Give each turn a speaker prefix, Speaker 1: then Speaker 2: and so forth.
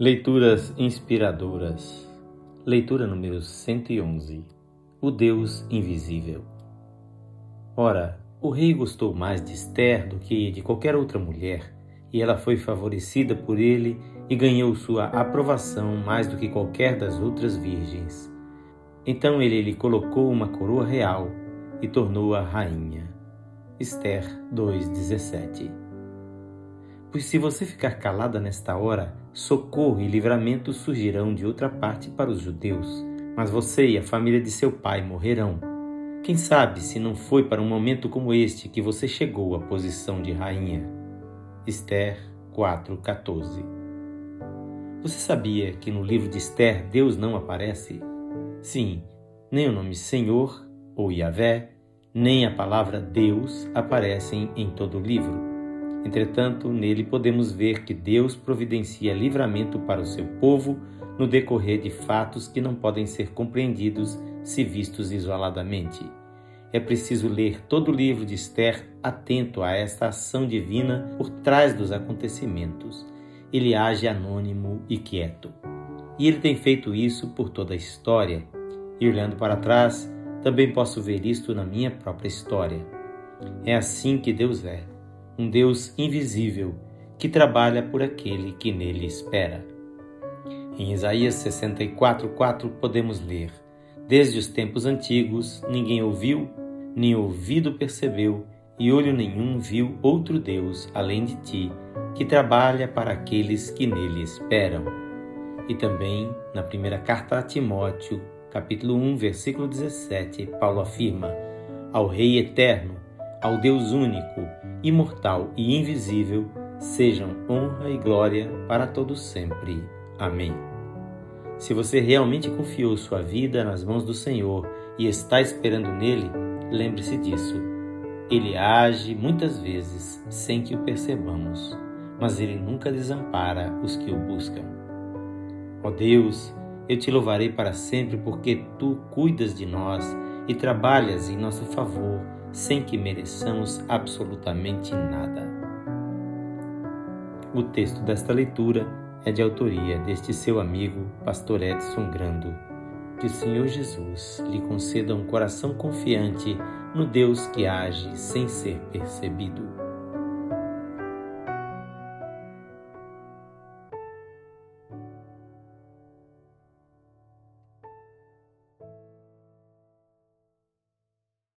Speaker 1: Leituras inspiradoras. Leitura número 111. O Deus Invisível. Ora, o rei gostou mais de Esther do que de qualquer outra mulher, e ela foi favorecida por ele e ganhou sua aprovação mais do que qualquer das outras virgens. Então ele lhe colocou uma coroa real e tornou-a rainha. Esther 2:17 Pois se você ficar calada nesta hora, socorro e livramento surgirão de outra parte para os judeus, mas você e a família de seu pai morrerão. Quem sabe se não foi para um momento como este que você chegou à posição de rainha? Esther 4:14. Você sabia que no livro de Esther Deus não aparece? Sim, nem o nome Senhor ou Yahvé, nem a palavra Deus aparecem em todo o livro. Entretanto, nele podemos ver que Deus providencia livramento para o seu povo no decorrer de fatos que não podem ser compreendidos se vistos isoladamente. É preciso ler todo o livro de Esther atento a esta ação divina por trás dos acontecimentos. Ele age anônimo e quieto. E ele tem feito isso por toda a história. E olhando para trás, também posso ver isto na minha própria história. É assim que Deus é um Deus invisível que trabalha por aquele que nele espera. Em Isaías 64:4 podemos ler: Desde os tempos antigos ninguém ouviu, nem ouvido percebeu, e olho nenhum viu outro Deus além de ti, que trabalha para aqueles que nele esperam. E também, na primeira carta a Timóteo, capítulo 1, versículo 17, Paulo afirma: Ao Rei eterno, ao Deus único, imortal e invisível, sejam honra e glória para todos sempre. Amém. Se você realmente confiou sua vida nas mãos do Senhor e está esperando nele, lembre-se disso. Ele age muitas vezes sem que o percebamos, mas ele nunca desampara os que o buscam. Ó Deus, eu te louvarei para sempre porque tu cuidas de nós e trabalhas em nosso favor sem que mereçamos absolutamente nada. O texto desta leitura é de autoria deste seu amigo, Pastor Edson Grando. Que o Senhor Jesus lhe conceda um coração confiante no Deus que age sem ser percebido.